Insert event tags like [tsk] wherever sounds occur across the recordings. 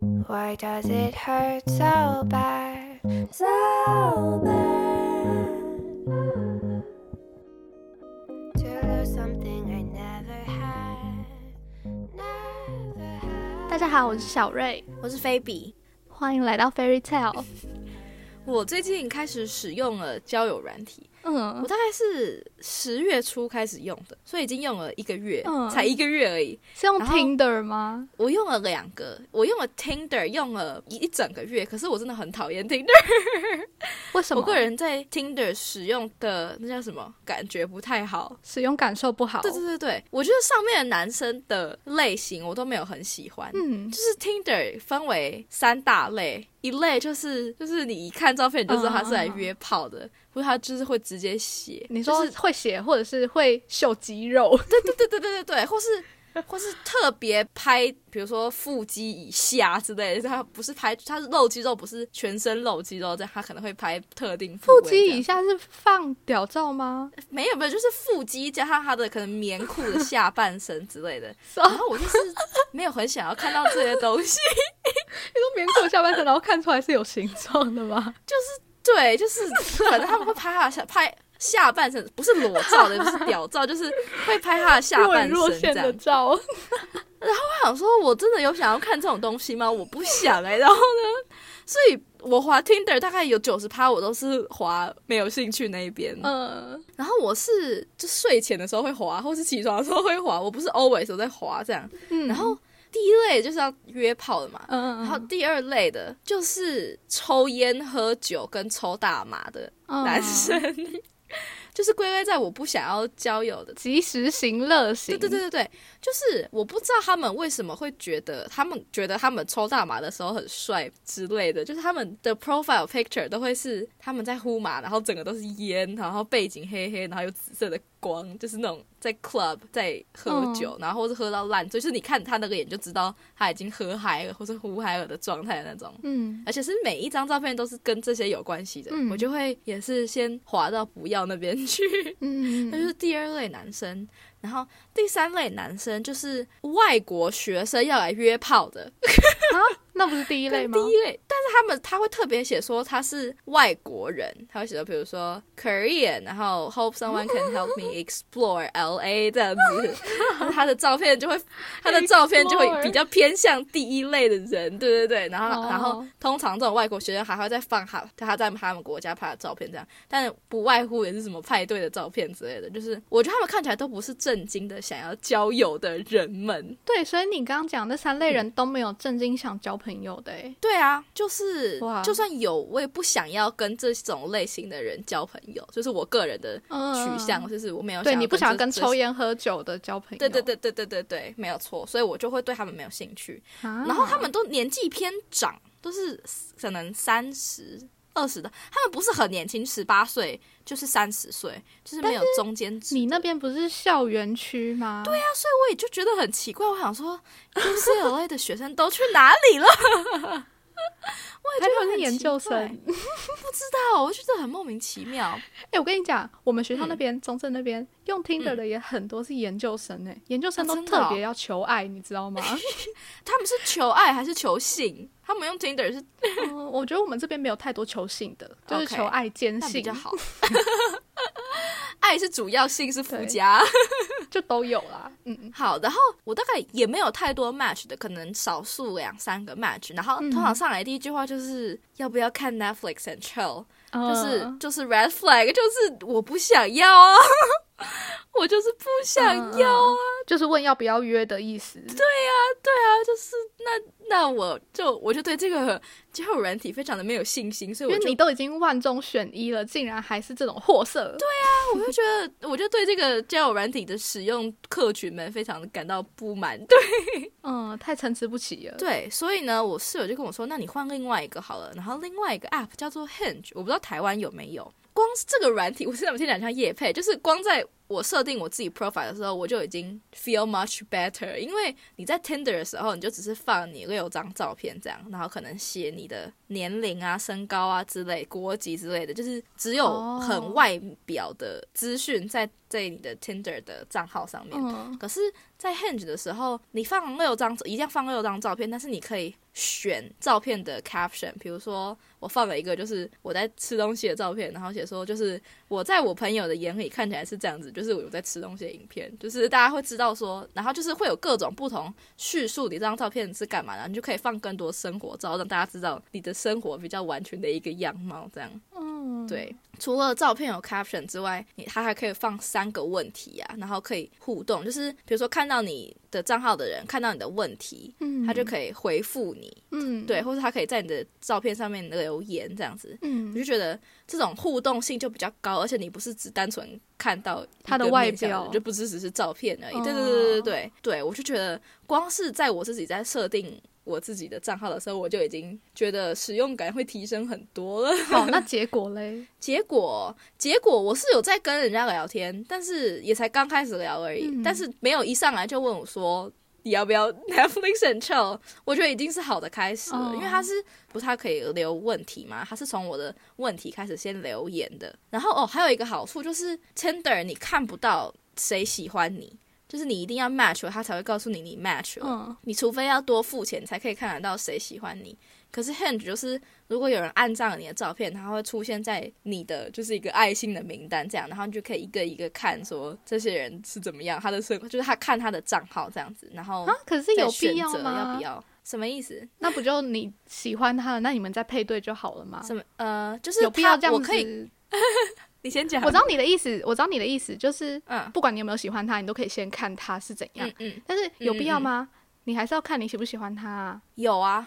Why does it hurt so bad? So bad. To lose something I never had. Never had. 大家好，我是小瑞，我是菲比。欢迎来到 Fairy Tale。我最近开始使用了交友软体，我嗯，大概是十月初开始用的，所以已经用了一个月，嗯才一个月而已。是用 Tinder 吗？我用了两个，我用了 Tinder 用了一一整个月，可是我真的很讨厌 Tinder。为什么？我个人在 Tinder 使用的那叫什么，感觉不太好。使用感受不好。对对对对，我觉得上面的男生的类型我都没有很喜欢。嗯就是 Tinder 分为三大类，一类就是就是你一看照片你就知道他是来约炮的，或者他就是会直接写，你说就是会写，或者是会秀肌肉？对对对对对对对，或是或是特别拍，比如说腹肌以下之类的，他不是拍他是露肌肉，不是全身露肌肉，这样他可能会拍特定腹肌以下是放屌照吗？[laughs] 没有没有，就是腹肌加上他的可能棉裤的下半身之类的，[laughs] 然后我就是没有很想要看到这些东西。[laughs] 你说棉裤下半身，然后看出来是有形状的吗？对，就是反正他们会拍他下拍下半身，不是裸照的，不是屌照，就是会拍他的下半身 [laughs] 这样。的照。我想说，我真的有想要看这种东西吗？我不想哎、[laughs] 然后呢，所以我滑 Tinder 大概有九十趴，我都是滑没有兴趣那一边。嗯，然后我是就睡前的时候会滑，或是起床的时候会滑，我不是 always 都在滑这样。嗯然后第一类就是要约炮的嘛，嗯，然后第二类的就是抽烟、喝酒跟抽大麻的嗯男生，就是归类在我不想要交友的。及时行乐型。对对对对对，就是我不知道他们为什么会觉得，他们觉得他们抽大麻的时候很帅之类的，就是他们的 profile picture 都会是他们在呼麻，然后整个都是烟，然后背景黑黑，然后有紫色的光，就是那种在 club 在喝酒，然后或是喝到烂醉，就是你看他那个眼就知道他已经喝嗨了或是呼嗨了的状态的那种。嗯，而且是每一张照片都是跟这些有关系的，嗯我就会也是先滑到不要那边去。嗯 [laughs] 那就是第二类男生，然后第三类男生就是外国学生要来约炮的，[laughs] 那不是第一类吗？第一类，但是他们他会特别写说他是外国人，他会写到比如说 Korean，然后 Hope someone can help me explore LA 这样子，他的照片就会 [laughs] 他的照片就会比较偏向第一类的人，对对对，然后、哦。然后通常这种外国学生还会再放他他在他们国家拍的照片这样，但不外乎也是什么派对的照片之类的，就是我觉得他们看起来都不是正经的想要交友的人们。对，所以你刚刚讲那三类人都没有正经想交朋友的诶。对啊，就是哇就算有，我也不想要跟这种类型的人交朋友，就是我个人的嗯取向，就是我没有对，想你不想要跟抽。烟喝酒的交朋友。对对对对对对对，没有错，所以我就会对他们没有兴趣。啊然后他们都年纪偏长，都是可能三十、二十的，他们不是很年轻，十八岁就是三十岁，就是没有中间值。你那边不是校园区吗？对呀、所以我也就觉得很奇怪，我想说，UCLA 的学生都去哪里了？[laughs] 我也还有是研究生。[laughs] 不知道，我就觉得很莫名其妙。[laughs] 哎我跟你讲，我们学校那嗯边、中正那边用 Tinder 的也很多是研究生哎、研究生都特别要求爱，你知道吗？他们是求爱还是求性？他们用 Tinder 是嗯，我觉得我们这边没有太多求性的，就是求爱兼性那比较好。爱是主要，性是附加。就都有啦。嗯，好，然后我大概也没有太多 match 的，可能少数两三个 match。然后嗯通常上来第一句话就是要不要看 Netflix and chill，、就是嗯就是 red flag，就是我不想要啊，[laughs] 我就是不想要啊。就是问要不要约的意思。对呀，对啊，就是那那我就我就对这个交友软体非常的没有信心，所以我就因为你都已经万中选一了，竟然还是这种货色。对啊，我就觉得我就对这个交友软体的使用客群们非常的感到不满。[laughs] 对嗯，太参差不齐了。对，所以呢，我室友就跟我说，那你换另外一个好了。然后另外一个 app 叫做 Hinge，我不知道台湾有没有。光是这个软体，我现在我听起来像叶配，就是光在我设定我自己 profile 的时候，我就已经 feel much better。因为你在 Tinder 的时候，你就只是放你六张照片这样，然后可能写你的年龄啊、身高啊之类、国籍之类的，就是只有哦很外表的资讯在在你的 Tinder 的账号上面。嗯，可是，在 Hinge 的时候，你放六张，一定要放六张照片，但是你可以选照片的 caption，比如说我放了一个就是我在吃东西的照片，然后写说就是我在我朋友的眼里看起来是这样子，就是我在吃东西的影片，就是大家会知道说，然后就是会有各种不同叙述你这张照片是干嘛的，你就可以放更多生活照，让大家知道你的生活比较完全的一个样貌，这样。嗯，对，除了照片有 caption 之外，你它还可以放三个问题啊，然后可以互动，就是比如说看到你的账号的人看到你的问题，嗯，他就可以回复你，嗯，对，或者他可以在你的照片上面留言这样子。我嗯就觉得这种互动性就比较高，而且你不是只单纯看到他的外表就不是只是照片而已。哦对对对对对对，对我就觉得光是在我自己在设定我自己的账号的时候，我就已经觉得使用感会提升很多了。好，[laughs] 那结果嘞？结果，结果我是有在跟人家聊天，但是也才刚开始聊而已，嗯但是没有一上来就问我说你要不要 [laughs] Netflix and chill，我觉得已经是好的开始了，哦因为他是不是他可以留问题嘛？他是从我的问题开始先留言的，然后哦，还有一个好处就是 Tinder 你看不到谁喜欢你。就是你一定要 match 了，他才会告诉你你 match 了。嗯你除非要多付钱，才可以看得到谁喜欢你。可是 Hinge 就是，如果有人按上了你的照片，它会出现在你的就是一个爱心的名单这样，然后你就可以一个一个看说这些人是怎么样，他的生就是他看他的账号这样子，然后啊，可是有必要吗？要不要？什么意思？那不就你喜欢他了，那你们再配对就好了吗？什么呃，就是有必要这样子？我可以，[laughs] 你先讲。我知道你的意思，我知道你的意思，就是嗯不管你有没有喜欢他，你都可以先看他是怎样。嗯嗯，但是有必要吗？你还是要看你喜不喜欢他啊？有啊，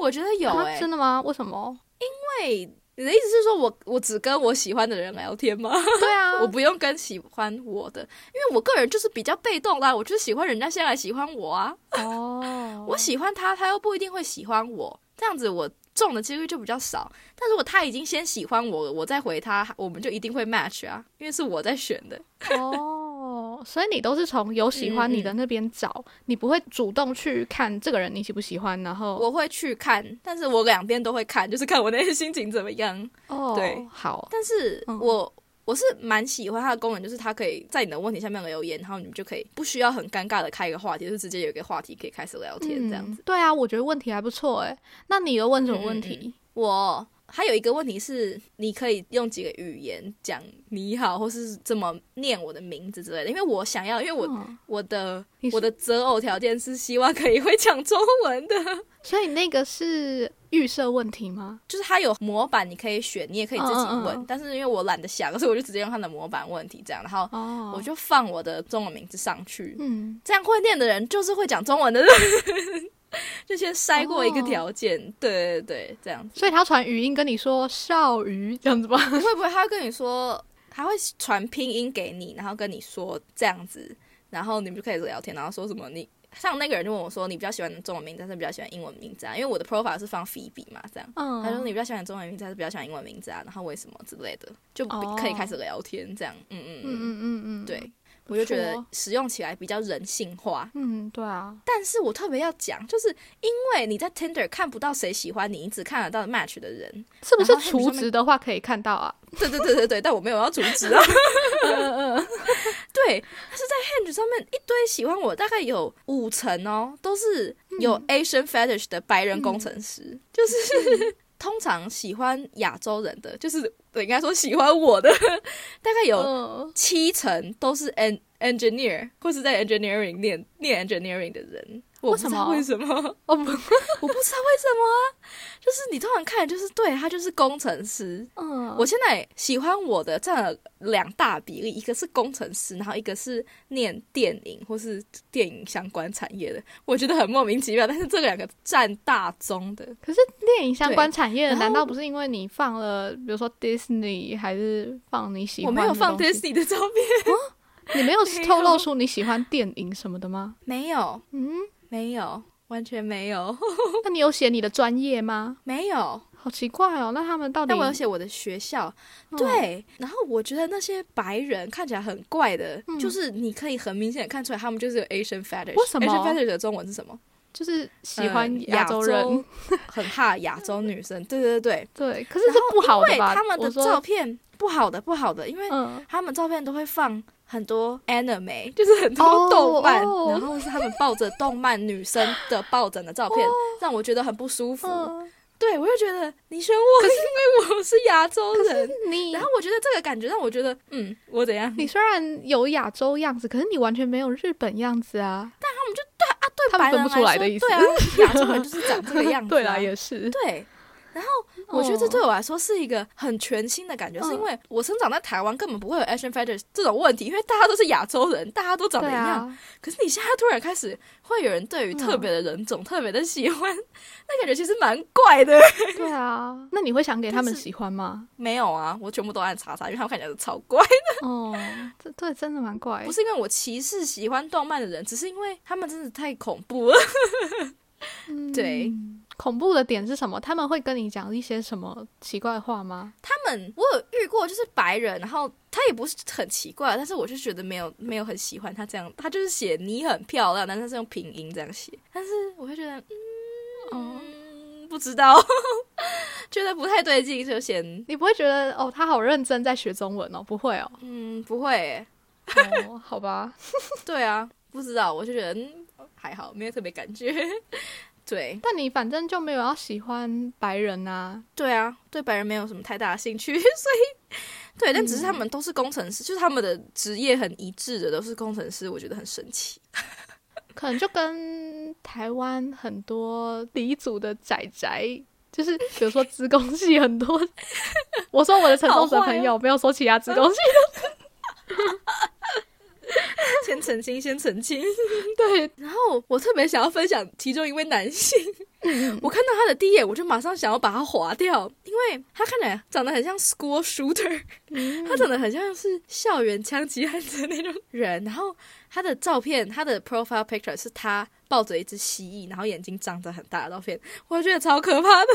我觉得有啊哎、真的吗？为什么？因为你的意思是说我我只跟我喜欢的人聊天吗？对啊，[laughs] 我不用跟喜欢我的，因为我个人就是比较被动啦，我就是喜欢人家先来喜欢我啊，哦，我喜欢他，他又不一定会喜欢我，这样子我中的几率就比较少。但如果他已经先喜欢我了，我再回他，我们就一定会 match 啊，因为是我在选的。哦，所以你都是从有喜欢你的那边找，你不会主动去看这个人你喜不喜欢，然后我会去看，但是我两边都会看，就是看我那天心情怎么样。哦，对，好，但是嗯我。我是蛮喜欢它的功能，就是它可以在你的问题下面留言，然后你们就可以不需要很尴尬的开一个话题，就是直接有一个话题可以开始聊天这样子。嗯。对啊，我觉得问题还不错诶。那你又问什么问题？我还有一个问题是，你可以用几个语言讲你好，或是怎么念我的名字之类的。因为我想要，因为我、嗯我的我的择偶条件是希望可以会讲中文的，[laughs] 所以那个是预设问题吗？就是它有模板你可以选，你也可以自己问。嗯嗯嗯但是因为我懒得想，所以我就直接用它的模板问题这样，然后哦，我就放我的中文名字上去。嗯，这样会念的人就是会讲中文的人，[laughs] 就先筛过一个条件。对对对，这样子。所以他传语音跟你说少鱼这样子吧？会不会他跟你说，他会传拼音给你，然后跟你说这样子，然后你们就开始聊天，然后说什么你。像那个人就问我说：“你比较喜欢中文名字，还是比较喜欢英文名字啊？”因为我的 profile 是放 Phoebe 嘛，这样。嗯，他说：“你比较喜欢中文名字，还是比较喜欢英文名字啊？然后为什么之类的，就可以开始聊天，这样。嗯嗯嗯嗯嗯嗯，对，我就觉得使用起来比较人性化。嗯，对啊，但是我特别要讲，就是因为你在 Tinder 看不到谁喜欢你，你只看得到 match 的人。是不是除职的话可以看到啊？对对对对对，但我没有要除职啊。嗯嗯，[laughs] 对，但是在 Hinge 上面一堆喜欢我，大概有五成哦，都是有 Asian fetish 的白人工程师，就是通常喜欢亚洲人的，就是对，应该说喜欢我的，[laughs] 大概有嗯七成都是 en engineer 或是在 engineering 念念 engineering 的人。我不知道为为什么，我不，[laughs] 我不知道为什么啊，就是你突然看，就是对他就是工程师，嗯，我现在喜欢我的占了两大比例，一个是工程师，然后一个是念电影或是电影相关产业的，我觉得很莫名其妙。但是这两个占大宗的，可是电影相关产业的，难道不是因为你放了，比如说 Disney，还是放你喜欢的没有放 Disney 的照片，你 [laughs] 没有。透露出你喜欢电影什么的吗？没有，嗯，没有，完全没有，[laughs] 那你有写你的专业吗？没有。好奇怪哦，那他们到底？但我有写我的学校，嗯对，然后我觉得那些白人看起来很怪的，嗯就是你可以很明显的看出来，他们就是有 Asian fetish。为什么 Asian fetish 的中文是什么？就是喜欢呃亚洲人，很怕亚洲女生。对对对 [laughs] 对，可是是不好吧？他们的照片不好的不好的，因为嗯，他们照片都会放很多 anime，就是很多动漫，哦然后是他们抱着动漫女生的抱枕的照片，让我觉得很不舒服。嗯，对我就觉得你选我是，因为我是亚洲人。你然后我觉得这个感觉让我觉得，嗯，我怎样？你虽然有亚洲样子，可是你完全没有日本样子啊。对他们分白人不出来的意思说对啊，亚洲人就是长这个样子、啊。[laughs] 对啦，也是。对。然后我觉得这对我来说是一个很全新的感觉，是因为我生长在台湾，根本不会有 Asian fetish 这种问题，因为大家都是亚洲人，大家都长得一样。啊，可是你现在突然开始会有人对于特别的人种、特别的喜欢，那感觉其实蛮怪的。对啊。那你会想给他们喜欢吗？没有啊，我全部都按叉叉，因为他们看起来都超怪的。哦，这对真的蛮怪。不是因为我歧视喜欢动漫的人，只是因为他们真的太恐怖了。嗯 [laughs] 对，恐怖的点是什么？他们会跟你讲一些什么奇怪的话吗？他们我有遇过，就是白人，然后他也不是很奇怪，但是我就觉得没有没有很喜欢他这样，他就是写你很漂亮，但是他是用拼音这样写，但是我会觉得，嗯，嗯 [laughs] 不知道，[laughs] 觉得不太对劲，就嫌，你不会觉得哦，他好认真在学中文哦？不会哦。嗯，不会，[laughs] 哦，好吧。对啊，不知道，我就觉得嗯还好，没有特别感觉，对但你反正就没有要喜欢白人啊。对啊，对白人没有什么太大的兴趣，[laughs] 所以对，但只是他们都是工程师，就是他们的职业很一致的都是工程师，我觉得很神奇。[laughs] 可能就跟台湾很多黎族的仔仔，就是比如说资工系很多，[laughs] 我说我的陈仲哲朋友，没有说其他资工系。先澄清，先澄清。[laughs] 对，然后我特别想要分享其中一位男性，我看到他的第一眼，我就马上想要把他划掉，因为他看起来长得很像 school shooter，、他长得很像是校园枪击案的那种人。然后他的照片，他的 profile picture 是他抱着一只蜥蜴，然后眼睛张着很大的照片，我觉得超可怕的。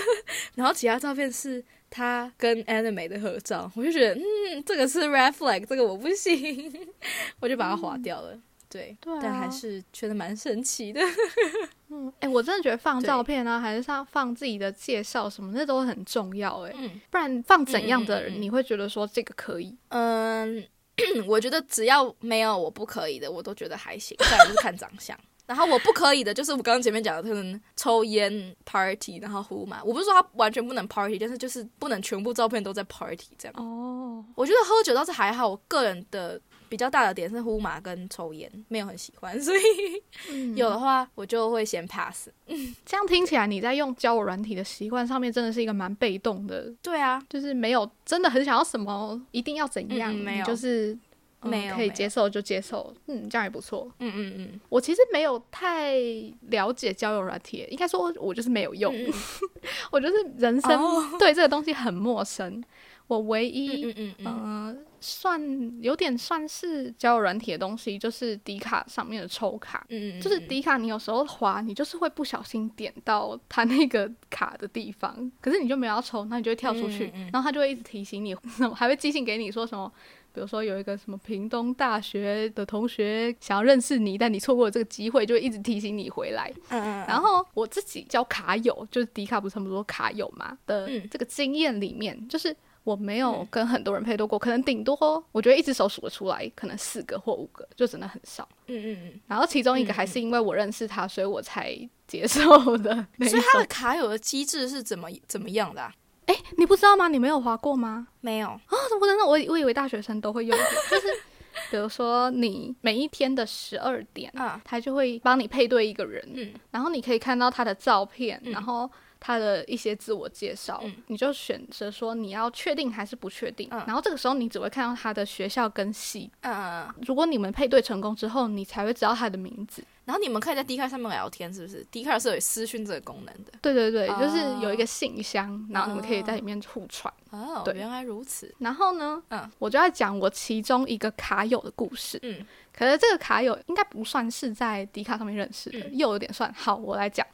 然后其他照片是他跟 anime 的合照，我就觉得，嗯，这个是 red flag，这个我不行，[laughs] 我就把它划掉了。对，对啊但还是觉得蛮神奇的。[laughs] 嗯，哎、我真的觉得放照片啊，还是上放自己的介绍什么，那都很重要哎、嗯不然放怎样的人，你会觉得说这个可以？嗯，[coughs] 我觉得只要没有我不可以的，我都觉得还行。再来就是看长相。然后我不可以的，就是我刚刚前面讲的，可能抽烟、party，然后呼嘛。我不是说他完全不能 party，但是就是不能全部照片都在 party 这样。哦，我觉得喝酒倒是还好，我个人的比较大的点是呼麻跟抽烟，没有很喜欢，所以 [laughs] 嗯有的话我就会先 pass。这样听起来，你在用交友软体的习惯上面真的是一个蛮被动的，对啊，就是没有真的很想要什么，一定要怎样，嗯没有就是。嗯可以接受就接受，嗯，这样也不错。嗯嗯嗯。我其实没有太了解交友软体，应该说我就是没有用，嗯 [laughs] 我就是人生哦。对这个东西很陌生。我唯一嗯嗯嗯。呃，算有点算是交友软体的东西，就是迪卡上面的抽卡。嗯，就是迪卡，你有时候滑，你就是会不小心点到它那个卡的地方，可是你就没有要抽，那你就会跳出去，然后它就会一直提醒你，[laughs] 还会寄信给你说什么，比如说有一个什么屏东大学的同学想要认识你，但你错过了这个机会，就会一直提醒你回来。嗯嗯，然后我自己交卡友，就是迪卡不是他们说卡友嘛的嗯这个经验里面，就是我没有嗯跟很多人配对过，可能顶多我觉得一只手数得出来，可能四个或五个，就真的很少。嗯嗯嗯。然后其中一个嗯还是因为我认识他，所以我才接受的所以他的。卡友的机制是怎么怎么样的、啊？哎，你不知道吗？你没有划过吗？没有，啊，我真的我我以为大学生都会用的，[laughs] 就是比如说你每一天的十二点，啊，他就会帮你配对一个人，嗯然后你可以看到他的照片，嗯然后他的一些自我介绍，嗯你就选择说你要确定还是不确定。嗯然后这个时候你只会看到他的学校跟系，嗯，如果你们配对成功之后，你才会知道他的名字。然后你们可以在 d 卡上面聊天，是不是 d 卡是有私讯这个功能的？对对对，哦就是有一个信箱，然后你们可以在里面互传。哦，对原来如此。然后呢，嗯我就要讲我其中一个卡友的故事。嗯可是这个卡友应该不算是在迪卡上面认识的，嗯又有点算。好，我来讲，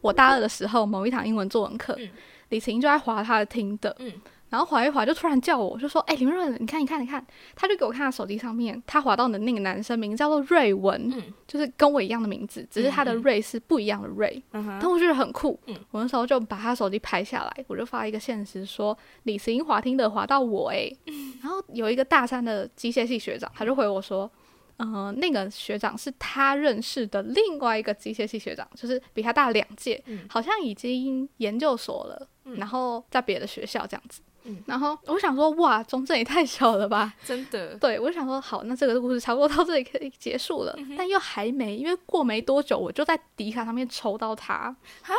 我大二的时候某一堂英文作文课，嗯李晴就在划他的听的，嗯然后滑一滑就突然叫我，就说：“哎、林润，你看，你看，你看。”他就给我看他手机上面，他滑到的那个男生名字叫做瑞文，嗯就是跟我一样的名字，只是他的瑞是不一样的瑞。嗯哼但我觉得很酷，嗯我那时候就把他手机拍下来，我就发一个现实说李石英滑听的滑到我诶、[laughs] 嗯然后有一个大三的机械系学长，他就回我说，嗯、那个学长是他认识的另外一个机械系学长，就是比他大两届，嗯好像已经研究所了，嗯然后在别的学校这样子。嗯然后我想说，哇，中正也太小了吧！真的，对，我想说，好，那这个故事差不多到这里可以结束了，嗯但又还没，因为过没多久，我就在迪卡上面抽到他，啊，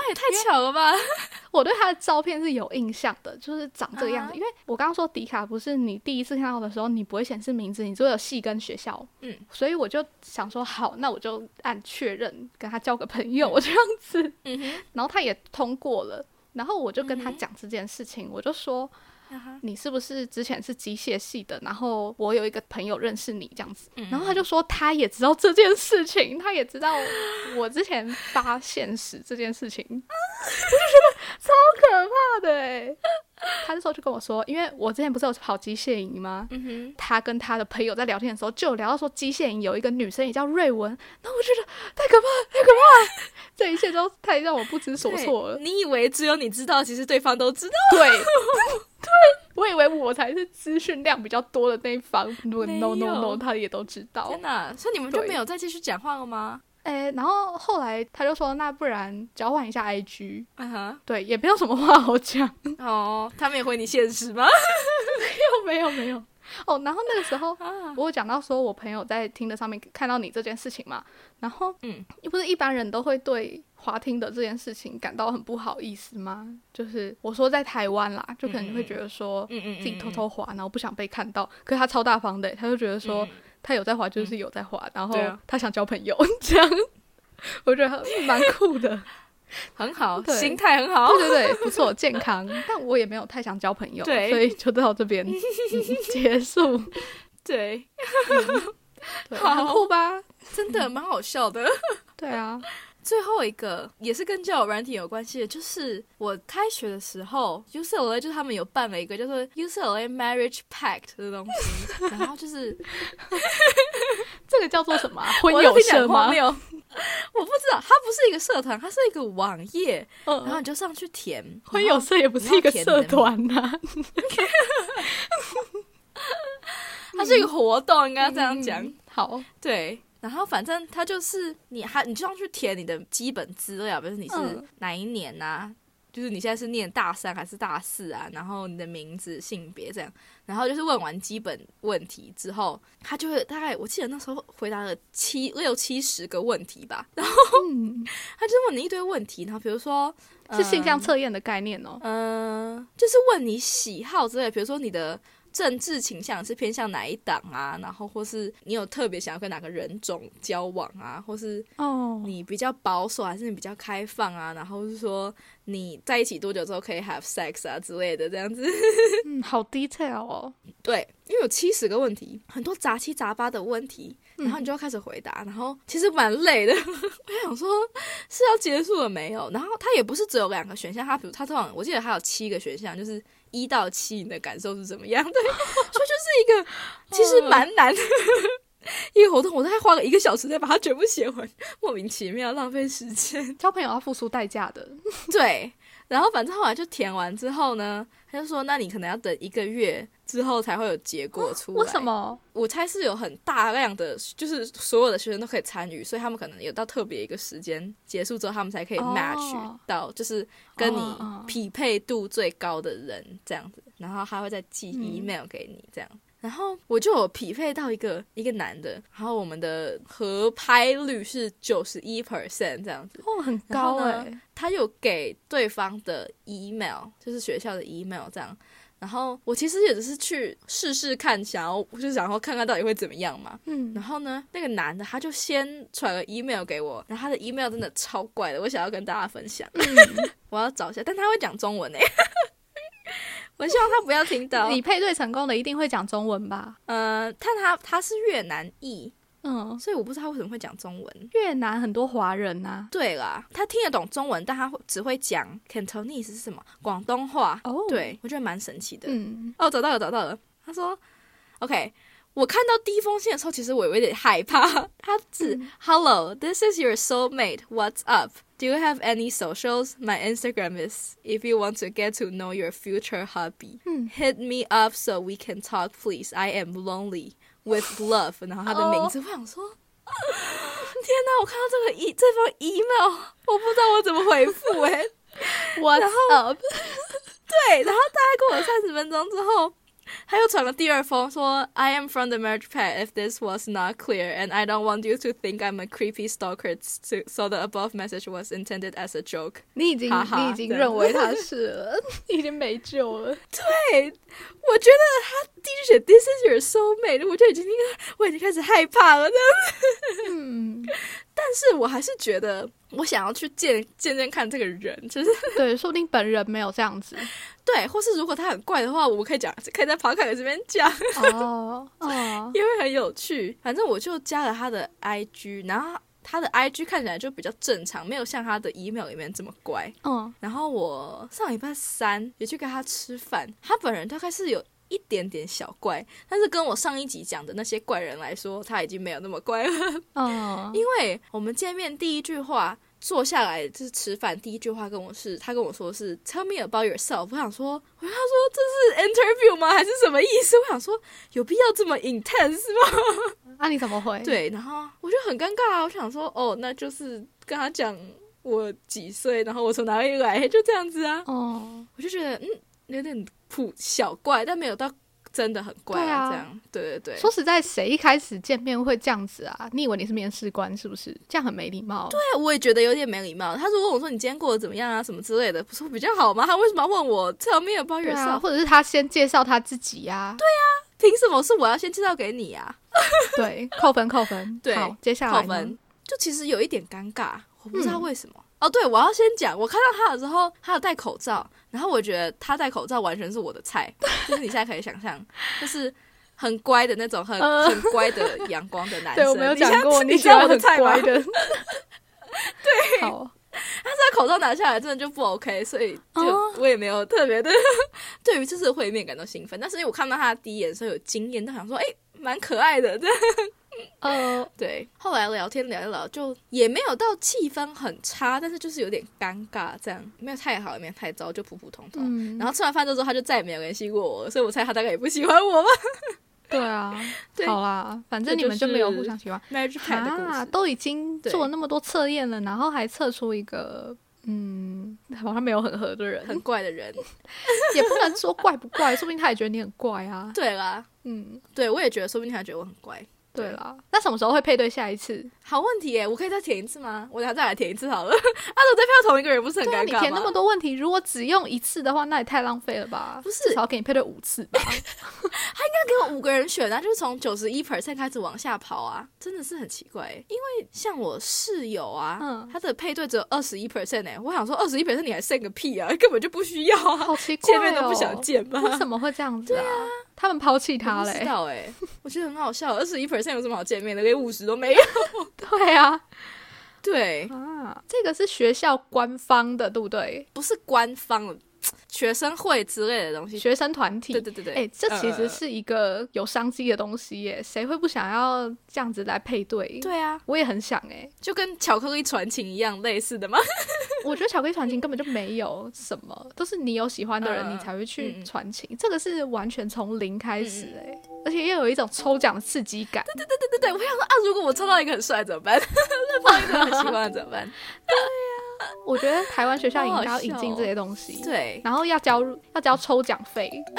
也太巧了吧！[laughs] 我对他的照片是有印象的，就是长这个样子。啊因为我刚刚说迪卡不是你第一次看到的时候，你不会显示名字，你只有系跟学校。嗯，所以我就想说，好，那我就按确认，跟他交个朋友这样子。嗯哼，然后他也通过了，然后我就跟他讲这件事情，我就说。你是不是之前是机械系的？然后我有一个朋友认识你这样子，嗯然后他就说他也知道这件事情，他也知道我之前发现实这件事情，[laughs] 我就觉得超可怕的哎。[laughs] 他那时候就跟我说，因为我之前不是有跑机械营吗？嗯哼，他跟他的朋友在聊天的时候，就有聊到说机械营有一个女生也叫瑞文，那我觉得太可怕了，太可怕了，[laughs] 这一切都太让我不知所措了。你以为只有你知道，其实对方都知道。对，对，我以为我才是资讯量比较多的那一方，no no no no，他也都知道天。哪！所以你们就没有再继续讲话了吗？哎、然后后来他就说，那不然交换一下 IG，啊哈，对，也没有什么话好讲，哦，他们也回你现实吗？没有没有没有。[laughs] 哦，然后那个时候啊，我有讲到说，我朋友在听的上面看到你这件事情嘛，然后嗯，又不是一般人都会对滑听的这件事情感到很不好意思吗？就是我说在台湾啦，就可能会觉得说，自己偷偷滑，然后不想被看到。可是他超大方的，他就觉得说、嗯他有在滑就是有在滑，然后他想交朋友，[laughs] 这样我觉得蛮酷的。[laughs] 很好，心态很好。对对对，不错，健康。[laughs] 但我也没有太想交朋友，对所以就到这边、[laughs] 嗯结束。对，对，好很酷吧？真的蛮好笑的。对啊，最后一个也是跟交友软体有关系的，就是我开学的时候，UCLA 就是他们有办了一个叫做 UCLA Marriage Pact 的东西，然后就是这个叫做什么啊、婚友社吗 [laughs] 我不知道，它不是一个社团，它是一个网页，然后嗯，你就上去填。婚友社也不是一个社团呐、[laughs] 它是一个活动，应该这样讲。嗯。好，对，然后反正它就是你还你就上去填你的基本资料，比如说你是嗯。哪一年呐、就是你现在是念大三还是大四啊？然后你的名字、性别这样，然后就是问完基本问题之后，他就会大概我记得那时候回答了七六七十个问题吧，然后嗯，他就问你一堆问题，然后比如说是性向嗯测验的概念哦。嗯，就是问你喜好之类的，比如说你的政治倾向是偏向哪一党啊，然后或是你有特别想要跟哪个人种交往啊，或是哦，你比较保守还是你比较开放啊，然后是说你在一起多久之后可以 have sex 啊之类的这样子。[laughs] 嗯，好 detail 哦。对，因为有七十个问题，很多杂七杂八的问题，然后你就要开始回答，然后其实蛮累的。[laughs] 我想说是要结束了没有？然后它也不是只有两个选项，它比如它通常我记得还有七个选项，就是一到七，你的感受是怎么样？[laughs] 对，所以就是一个其实蛮难的。[laughs] 一个活动，我大概花了一个小时才把它全部写完，莫名其妙浪费时间。[laughs] 交朋友要付出代价的。对，然后反正后来就填完之后呢，他就说，那你可能要等一个月之后才会有结果出来。为什？么？我猜是有很大量的，就是所有的学生都可以参与，所以他们可能有到特别一个时间结束之后，他们才可以哦 match 到，就是跟你匹配度最高的人这样子，然后他会再寄嗯 email 给你这样。然后我就有匹配到一个一个男的，然后我们的合拍率是九十一 percent 这样子。哦，很高呢哎、他有给对方的 email，就是学校的 email 这样。然后我其实也只是去试试看，想要就是想要看看到底会怎么样嘛。嗯然后呢，那个男的他就先传了 email 给我，然后他的 email 真的超怪的，我想要跟大家分享。嗯，[laughs] 我要找一下，但他会讲中文诶。[laughs] 我希望他不要听到。你配对成功的一定会讲中文吧？呃，但他他是越南裔，嗯，所以我不知道他为什么会讲中文。越南很多华人啊呐、对啦，他听得懂中文，但他只会讲 Cantonese 是什么广东话。哦对我觉得蛮神奇的。嗯，哦，找到了，找到了。他说：“OK，我看到第一封信的时候，其实我有一点害怕。他是、Hello, this is your soulmate. What's up? Do you have any socials? My Instagram is if you want to get to know your future hubby. 嗯 Hit me up so we can talk, please. I am lonely with love. 然后他的名字，我想说。”天哪！我看到这个 e 这封 email，我不知道我怎么回复哎、[laughs] What's up？[laughs] 对，然后大概过了三十分钟之后，[laughs] 他又传了第二封说：“I am from the marriage pad. If this was not clear, and I don't want you to think I'm a creepy stalker, so so the above message was intended as a joke。你已经哈哈你已经这样认为他是了，你已经没救了。”对，我觉得他第一句写 “This [laughs] [laughs] is your soulmate”，我就已经我已经开始害怕了。这样，嗯，但是我还是觉得我想要去见见见看这个人，就是对，说不定本人没有这样子。 对，或是如果他很怪的话，我们可以讲，可以在 d c a 这边讲。哦哦，[laughs] 因为很有趣。反正我就加了他的 IG，然后他的 IG 看起来就比较正常，没有像他的 email 里面这么乖。嗯然后我上礼拜三也去跟他吃饭，他本人大概是有。一点点小怪，但是跟我上一集讲的那些怪人来说，他已经没有那么怪了。嗯，因为我们见面第一句话，坐下来就是吃饭，第一句话跟我是，他跟我说是 Tell me about yourself。我想说，我跟他说这是 interview 吗？还是什么意思？我想说有必要这么 intense 吗？[laughs] 那、啊你怎么回？，对，然后我就很尴尬啊，我想说，哦，那就是跟他讲我几岁，然后我从哪里来，就这样子啊。哦，我就觉得，嗯，有点普小怪，但没有到真的很怪啊这样，对对对。说实在，谁一开始见面会这样子啊？你以为你是面试官是不是？这样很没礼貌。对，对，我也觉得有点没礼貌。他如果问我说你今天过得怎么样啊，什么之类的，不是会比较好吗？他为什么要问我 Tell me about 对啊，yourself？、或者是他先介绍他自己呀、对凭什么是我要先介绍给你啊？对，扣分扣分。[laughs] 对好，接下来呢扣分，就其实有一点尴尬，我不知道嗯为什么。哦，对，我要先讲，我看到他的时候，他有戴口罩，然后我觉得他戴口罩完全是我的菜，[laughs] 就是你现在可以想象，就是很乖的那种，很、呃很乖的阳光的男生。对我没有讲过，你知道我的菜吗乖？的。[laughs] 对，[laughs] 好，他口罩拿下来真的就不 OK，所以就哦我也没有特别的对于这次会面感到兴奋，但是因为我看到他的第一眼的时候有惊艳，就想说，哎、蛮可爱的，呃 [laughs] [laughs] 对。后来聊天聊一聊，就也没有到气氛很差，但是就是有点尴尬，这样没有太好，也没有太糟，就普普通通。嗯，然后吃完饭之后，他就再也没有联系过我，所以我猜他大概也不喜欢我吧。对啊，[laughs] 对好啦，反正你们就没有互相喜欢 Pad 的故啊，都已经做了那么多测验了，然后还测出一个。嗯，好像没有很合的人，很怪的人。也不能说怪不怪，说不定他也觉得你很怪啊。对啦，嗯，对我也觉得，说不定他觉得我很怪。对啦。那什么时候会配对下一次？好问题耶，我可以再填一次吗？我等下再来填一次好了。[laughs] 啊，如果再票同一个人，不是很尴尬吗？你填那么多问题，如果只用一次的话，那也太浪费了吧？不是至少要给你配对五次吧？[laughs] 他应该给我五个人选啊，就是从九十一 percent 开始往下跑啊，真的是很奇怪耶。因为像我室友啊，嗯他的配对只有二十一 percent 哎，我想说二十一 percent 你还剩个屁啊，根本就不需要啊，好奇怪、哦，见面都不想见吧？为什么会这样子啊？他们抛弃他我不知嘞？道哎，我觉得很好笑，二十一 percent 有什么好见面的，连五十都没有。[laughs] 对啊，对，啊，这个是学校官方的，对不对？不是官方的 [tsk] 学生会之类的东西。学生团体。对对对对，哎、这其实呃是一个有商机的东西耶，谁会不想要这样子来配对？对啊，我也很想哎，就跟巧克力传情一样类似的吗？我觉得巧克力传情根本就没有什么，都是你有喜欢的人，嗯你才会去传情。这个是完全从零开始哎，而且又有一种抽奖的刺激感。对对对对对，我想说啊，如果我抽到一个很帅的怎么办？[laughs] 碰到一个很喜欢的怎么办？[laughs] 对呀我觉得台湾学校应该要引进这些东西，对，然后要交入要交抽奖费。[laughs]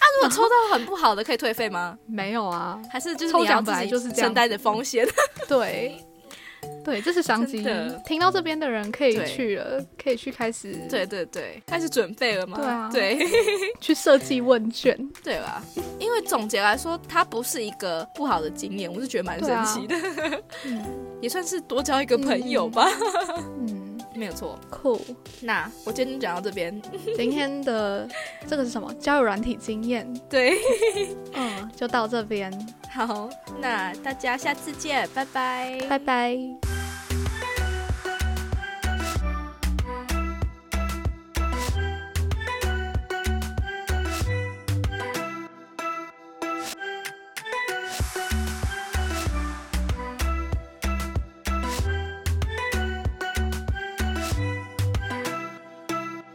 啊，如果抽到很不好的，可以退费吗？没有啊，还是就是抽奖本来就是这样承担的风险？对。[laughs] 对，这是商机。听到这边的人可以去了，可以去开始对对对，开始准备了吗？对啊 [laughs] 对 [laughs] 去设计问卷。对吧？因为总结来说，它不是一个不好的经验，我是觉得蛮神奇的，嗯也算是多交一个朋友吧。嗯，没有错。酷。那我今天就讲到这边，[laughs] 今天的这个是什么？交友软体经验，对，[laughs] 嗯，就到这边。好，那大家下次见，拜拜，拜拜。